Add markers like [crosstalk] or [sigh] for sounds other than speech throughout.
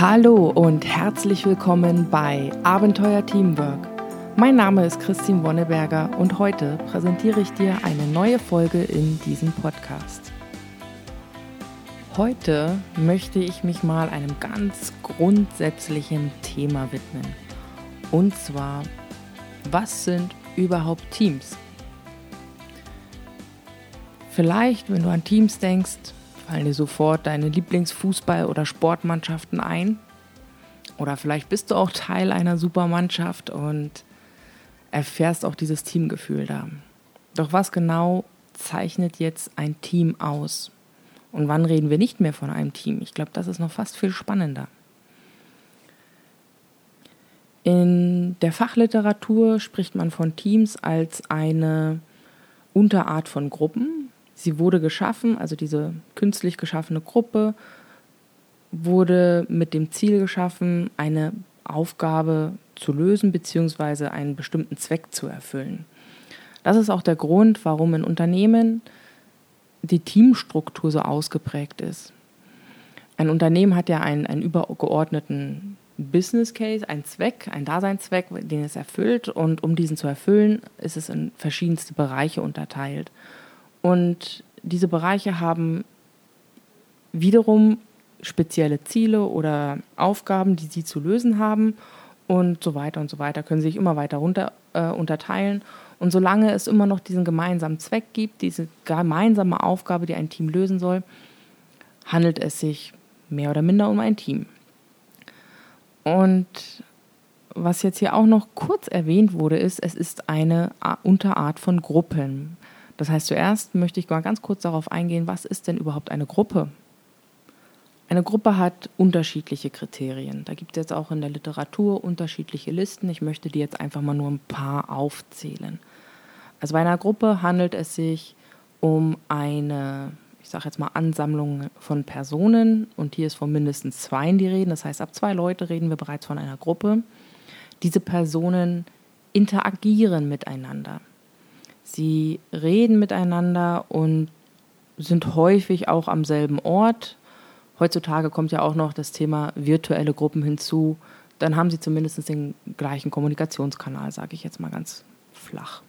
Hallo und herzlich willkommen bei Abenteuer Teamwork. Mein Name ist Christine Wonneberger und heute präsentiere ich dir eine neue Folge in diesem Podcast. Heute möchte ich mich mal einem ganz grundsätzlichen Thema widmen. Und zwar, was sind überhaupt Teams? Vielleicht, wenn du an Teams denkst, fallen dir sofort deine Lieblingsfußball- oder Sportmannschaften ein. Oder vielleicht bist du auch Teil einer Supermannschaft und erfährst auch dieses Teamgefühl da. Doch was genau zeichnet jetzt ein Team aus? Und wann reden wir nicht mehr von einem Team? Ich glaube, das ist noch fast viel spannender. In der Fachliteratur spricht man von Teams als eine Unterart von Gruppen, Sie wurde geschaffen, also diese künstlich geschaffene Gruppe wurde mit dem Ziel geschaffen, eine Aufgabe zu lösen bzw. einen bestimmten Zweck zu erfüllen. Das ist auch der Grund, warum in Unternehmen die Teamstruktur so ausgeprägt ist. Ein Unternehmen hat ja einen, einen übergeordneten Business Case, einen Zweck, einen Daseinszweck, den es erfüllt. Und um diesen zu erfüllen, ist es in verschiedenste Bereiche unterteilt. Und diese Bereiche haben wiederum spezielle Ziele oder Aufgaben, die sie zu lösen haben und so weiter und so weiter, können sich immer weiter runter äh, unterteilen. Und solange es immer noch diesen gemeinsamen Zweck gibt, diese gemeinsame Aufgabe, die ein Team lösen soll, handelt es sich mehr oder minder um ein Team. Und was jetzt hier auch noch kurz erwähnt wurde, ist, es ist eine Unterart von Gruppen. Das heißt, zuerst möchte ich mal ganz kurz darauf eingehen, was ist denn überhaupt eine Gruppe? Eine Gruppe hat unterschiedliche Kriterien. Da gibt es jetzt auch in der Literatur unterschiedliche Listen. Ich möchte die jetzt einfach mal nur ein paar aufzählen. Also bei einer Gruppe handelt es sich um eine, ich sage jetzt mal, Ansammlung von Personen. Und hier ist von mindestens zwei die Rede. Das heißt, ab zwei Leute reden wir bereits von einer Gruppe. Diese Personen interagieren miteinander. Sie reden miteinander und sind häufig auch am selben Ort. Heutzutage kommt ja auch noch das Thema virtuelle Gruppen hinzu. Dann haben sie zumindest den gleichen Kommunikationskanal, sage ich jetzt mal ganz flach.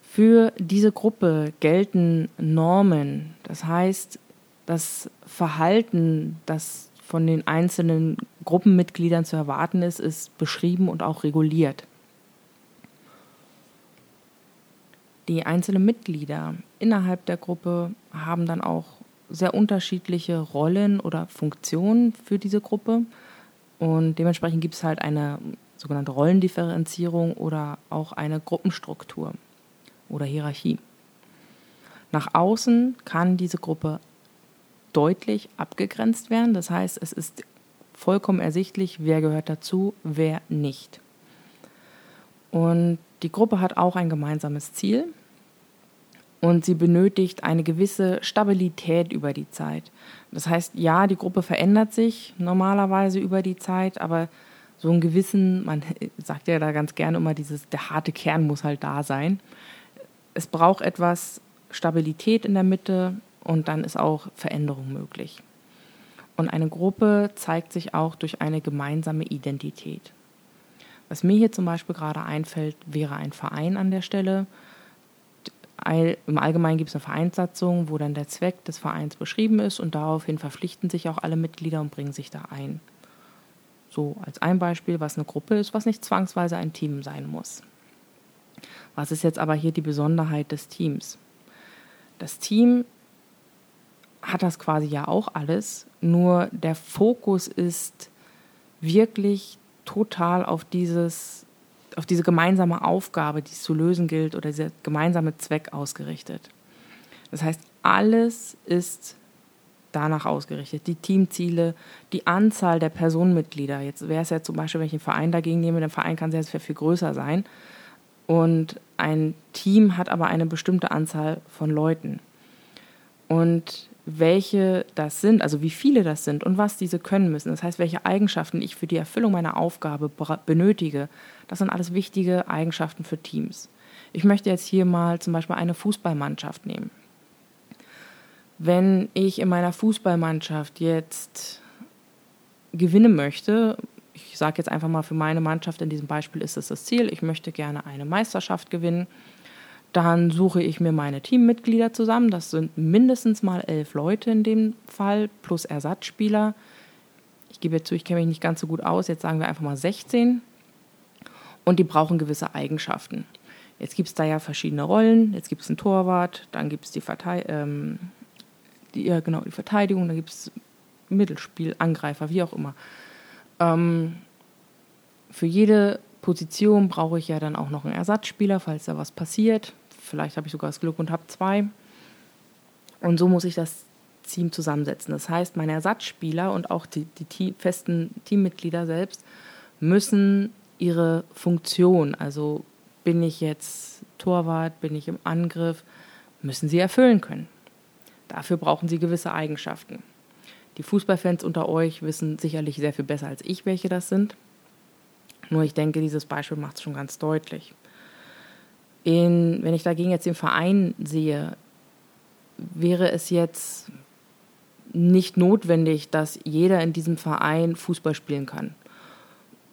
Für diese Gruppe gelten Normen. Das heißt, das Verhalten, das von den einzelnen Gruppenmitgliedern zu erwarten ist, ist beschrieben und auch reguliert. Die einzelnen Mitglieder innerhalb der Gruppe haben dann auch sehr unterschiedliche Rollen oder Funktionen für diese Gruppe. Und dementsprechend gibt es halt eine sogenannte Rollendifferenzierung oder auch eine Gruppenstruktur oder Hierarchie. Nach außen kann diese Gruppe deutlich abgegrenzt werden. Das heißt, es ist vollkommen ersichtlich, wer gehört dazu, wer nicht. Und die Gruppe hat auch ein gemeinsames Ziel und sie benötigt eine gewisse Stabilität über die Zeit. Das heißt, ja, die Gruppe verändert sich normalerweise über die Zeit, aber so einen gewissen, man [laughs] sagt ja da ganz gerne immer dieses, der harte Kern muss halt da sein. Es braucht etwas Stabilität in der Mitte und dann ist auch Veränderung möglich. Und eine Gruppe zeigt sich auch durch eine gemeinsame Identität. Was mir hier zum Beispiel gerade einfällt, wäre ein Verein an der Stelle. Im Allgemeinen gibt es eine Vereinssatzung, wo dann der Zweck des Vereins beschrieben ist und daraufhin verpflichten sich auch alle Mitglieder und bringen sich da ein. So als ein Beispiel, was eine Gruppe ist, was nicht zwangsweise ein Team sein muss. Was ist jetzt aber hier die Besonderheit des Teams? Das Team hat das quasi ja auch alles, nur der Fokus ist wirklich total auf dieses, auf diese gemeinsame Aufgabe, die es zu lösen gilt, oder dieser gemeinsame Zweck ausgerichtet. Das heißt, alles ist danach ausgerichtet. Die Teamziele, die Anzahl der Personenmitglieder. Jetzt wäre es ja zum Beispiel, wenn ich einen Verein dagegen nehme, der Verein kann sehr viel, viel größer sein. Und ein Team hat aber eine bestimmte Anzahl von Leuten. Und welche das sind, also wie viele das sind und was diese können müssen. Das heißt, welche Eigenschaften ich für die Erfüllung meiner Aufgabe benötige. Das sind alles wichtige Eigenschaften für Teams. Ich möchte jetzt hier mal zum Beispiel eine Fußballmannschaft nehmen. Wenn ich in meiner Fußballmannschaft jetzt gewinnen möchte, ich sage jetzt einfach mal für meine Mannschaft in diesem Beispiel ist es das Ziel, ich möchte gerne eine Meisterschaft gewinnen, dann suche ich mir meine Teammitglieder zusammen. Das sind mindestens mal elf Leute in dem Fall, plus Ersatzspieler. Ich gebe jetzt zu, ich kenne mich nicht ganz so gut aus. Jetzt sagen wir einfach mal 16. Und die brauchen gewisse Eigenschaften. Jetzt gibt es da ja verschiedene Rollen. Jetzt gibt es einen Torwart, dann gibt es die, Verteid ähm, die, ja, genau, die Verteidigung, dann gibt es Mittelspiel, Angreifer, wie auch immer. Ähm, für jede Position brauche ich ja dann auch noch einen Ersatzspieler, falls da was passiert. Vielleicht habe ich sogar das Glück und habe zwei. Und so muss ich das Team zusammensetzen. Das heißt, meine Ersatzspieler und auch die, die festen Teammitglieder selbst müssen ihre Funktion, also bin ich jetzt Torwart, bin ich im Angriff, müssen sie erfüllen können. Dafür brauchen sie gewisse Eigenschaften. Die Fußballfans unter euch wissen sicherlich sehr viel besser als ich, welche das sind. Nur ich denke, dieses Beispiel macht es schon ganz deutlich. In, wenn ich dagegen jetzt den Verein sehe, wäre es jetzt nicht notwendig, dass jeder in diesem Verein Fußball spielen kann.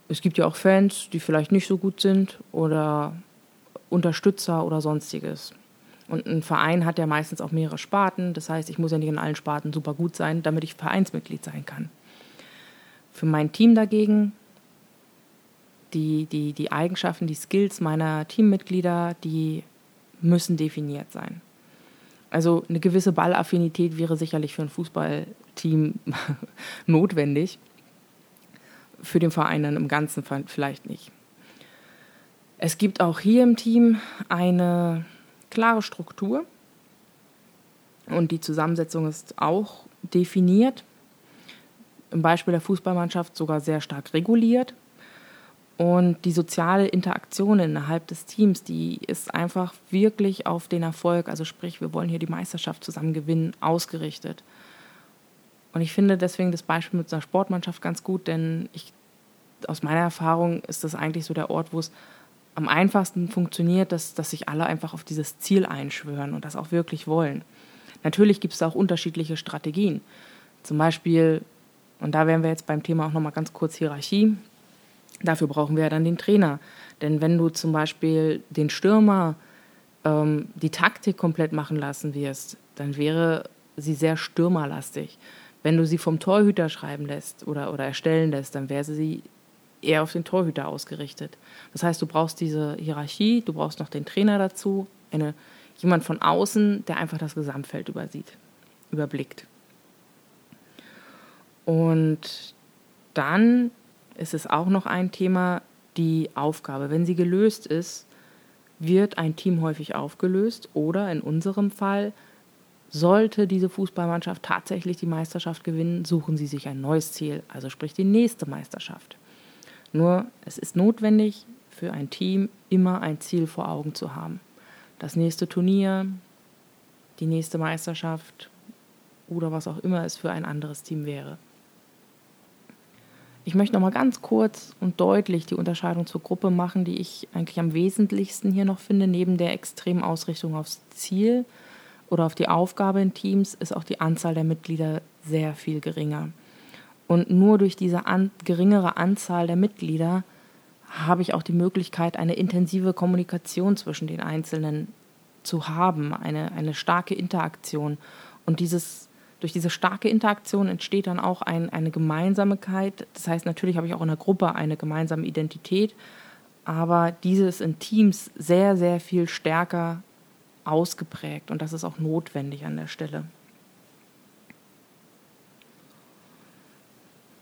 Es gibt ja auch Fans, die vielleicht nicht so gut sind oder Unterstützer oder sonstiges. Und ein Verein hat ja meistens auch mehrere Sparten. Das heißt, ich muss ja nicht in allen Sparten super gut sein, damit ich Vereinsmitglied sein kann. Für mein Team dagegen, die, die, die Eigenschaften, die Skills meiner Teammitglieder, die müssen definiert sein. Also eine gewisse Ballaffinität wäre sicherlich für ein Fußballteam [laughs] notwendig. Für den Verein dann im Ganzen vielleicht nicht. Es gibt auch hier im Team eine klare Struktur und die Zusammensetzung ist auch definiert. Im Beispiel der Fußballmannschaft sogar sehr stark reguliert. Und die soziale Interaktion innerhalb des Teams, die ist einfach wirklich auf den Erfolg, also sprich, wir wollen hier die Meisterschaft zusammen gewinnen, ausgerichtet. Und ich finde deswegen das Beispiel mit einer Sportmannschaft ganz gut, denn ich, aus meiner Erfahrung ist das eigentlich so der Ort, wo es am einfachsten funktioniert, dass, dass sich alle einfach auf dieses Ziel einschwören und das auch wirklich wollen. Natürlich gibt es da auch unterschiedliche Strategien. Zum Beispiel, und da wären wir jetzt beim Thema auch nochmal ganz kurz Hierarchie, dafür brauchen wir ja dann den Trainer. Denn wenn du zum Beispiel den Stürmer ähm, die Taktik komplett machen lassen wirst, dann wäre sie sehr stürmerlastig. Wenn du sie vom Torhüter schreiben lässt oder, oder erstellen lässt, dann wäre sie eher auf den Torhüter ausgerichtet. Das heißt, du brauchst diese Hierarchie, du brauchst noch den Trainer dazu, eine, jemand von außen, der einfach das Gesamtfeld übersieht, überblickt. Und dann ist es auch noch ein Thema, die Aufgabe. Wenn sie gelöst ist, wird ein Team häufig aufgelöst oder in unserem Fall sollte diese Fußballmannschaft tatsächlich die Meisterschaft gewinnen, suchen sie sich ein neues Ziel, also sprich die nächste Meisterschaft. Nur es ist notwendig für ein Team immer ein Ziel vor Augen zu haben. Das nächste Turnier, die nächste Meisterschaft oder was auch immer es für ein anderes Team wäre. Ich möchte noch mal ganz kurz und deutlich die Unterscheidung zur Gruppe machen, die ich eigentlich am wesentlichsten hier noch finde. Neben der extremen Ausrichtung aufs Ziel oder auf die Aufgabe in Teams ist auch die Anzahl der Mitglieder sehr viel geringer. Und nur durch diese an, geringere Anzahl der Mitglieder habe ich auch die Möglichkeit, eine intensive Kommunikation zwischen den Einzelnen zu haben, eine, eine starke Interaktion. Und dieses, durch diese starke Interaktion entsteht dann auch ein, eine Gemeinsamkeit. Das heißt, natürlich habe ich auch in der Gruppe eine gemeinsame Identität, aber diese ist in Teams sehr, sehr viel stärker ausgeprägt und das ist auch notwendig an der Stelle.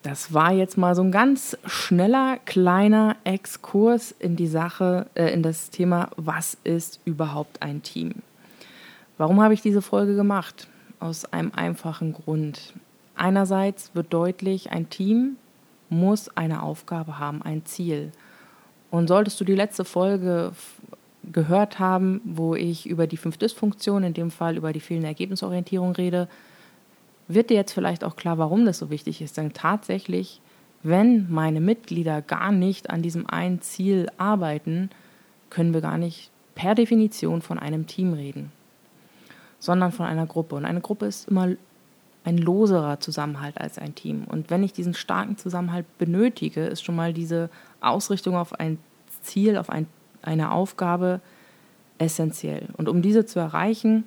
Das war jetzt mal so ein ganz schneller, kleiner Exkurs in die Sache, äh, in das Thema, was ist überhaupt ein Team? Warum habe ich diese Folge gemacht? Aus einem einfachen Grund. Einerseits wird deutlich, ein Team muss eine Aufgabe haben, ein Ziel. Und solltest du die letzte Folge gehört haben, wo ich über die fünf Dysfunktionen, in dem Fall über die fehlende Ergebnisorientierung rede, wird dir jetzt vielleicht auch klar, warum das so wichtig ist. Denn tatsächlich, wenn meine Mitglieder gar nicht an diesem einen Ziel arbeiten, können wir gar nicht per Definition von einem Team reden, sondern von einer Gruppe. Und eine Gruppe ist immer ein loserer Zusammenhalt als ein Team. Und wenn ich diesen starken Zusammenhalt benötige, ist schon mal diese Ausrichtung auf ein Ziel, auf ein, eine Aufgabe essentiell. Und um diese zu erreichen,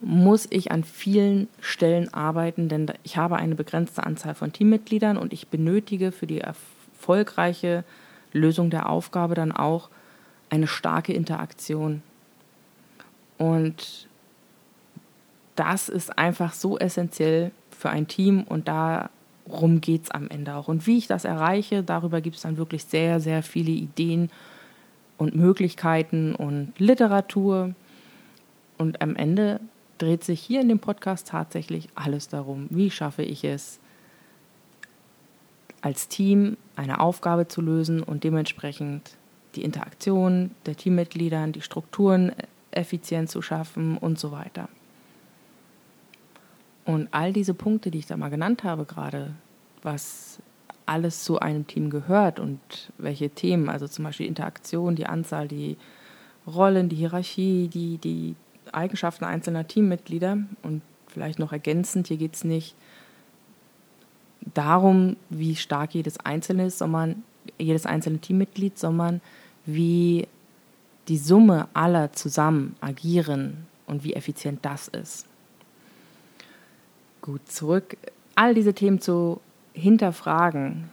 muss ich an vielen Stellen arbeiten, denn ich habe eine begrenzte Anzahl von Teammitgliedern und ich benötige für die erfolgreiche Lösung der Aufgabe dann auch eine starke Interaktion. Und das ist einfach so essentiell für ein Team und darum geht es am Ende auch. Und wie ich das erreiche, darüber gibt es dann wirklich sehr, sehr viele Ideen und Möglichkeiten und Literatur. Und am Ende dreht sich hier in dem Podcast tatsächlich alles darum, wie schaffe ich es, als Team eine Aufgabe zu lösen und dementsprechend die Interaktion der Teammitgliedern, die Strukturen effizient zu schaffen und so weiter. Und all diese Punkte, die ich da mal genannt habe gerade, was alles zu einem Team gehört und welche Themen, also zum Beispiel Interaktion, die Anzahl, die Rollen, die Hierarchie, die, die Eigenschaften einzelner Teammitglieder und vielleicht noch ergänzend, hier geht es nicht darum, wie stark jedes einzelne ist, sondern jedes einzelne Teammitglied, sondern wie die Summe aller zusammen agieren und wie effizient das ist. Gut, zurück. All diese Themen zu hinterfragen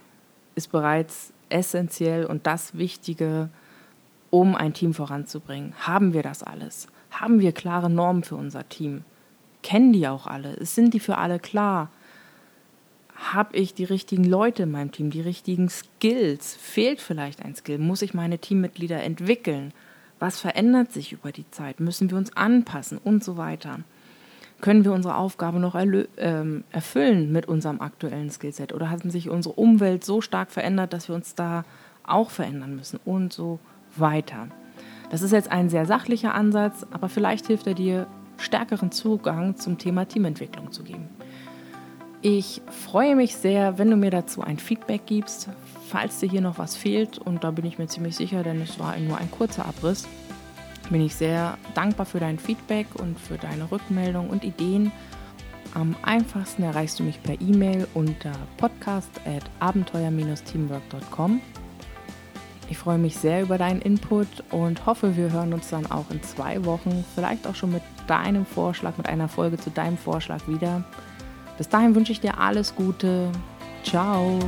ist bereits essentiell und das Wichtige, um ein Team voranzubringen. Haben wir das alles? Haben wir klare Normen für unser Team? Kennen die auch alle? Sind die für alle klar? Habe ich die richtigen Leute in meinem Team, die richtigen Skills? Fehlt vielleicht ein Skill? Muss ich meine Teammitglieder entwickeln? Was verändert sich über die Zeit? Müssen wir uns anpassen und so weiter? Können wir unsere Aufgabe noch ähm, erfüllen mit unserem aktuellen Skillset? Oder hat sich unsere Umwelt so stark verändert, dass wir uns da auch verändern müssen und so weiter? Das ist jetzt ein sehr sachlicher Ansatz, aber vielleicht hilft er dir, stärkeren Zugang zum Thema Teamentwicklung zu geben. Ich freue mich sehr, wenn du mir dazu ein Feedback gibst, falls dir hier noch was fehlt. Und da bin ich mir ziemlich sicher, denn es war nur ein kurzer Abriss. Bin ich sehr dankbar für dein Feedback und für deine Rückmeldung und Ideen. Am einfachsten erreichst du mich per E-Mail unter podcast.abenteuer-teamwork.com. Ich freue mich sehr über deinen Input und hoffe, wir hören uns dann auch in zwei Wochen, vielleicht auch schon mit deinem Vorschlag, mit einer Folge zu deinem Vorschlag wieder. Bis dahin wünsche ich dir alles Gute. Ciao.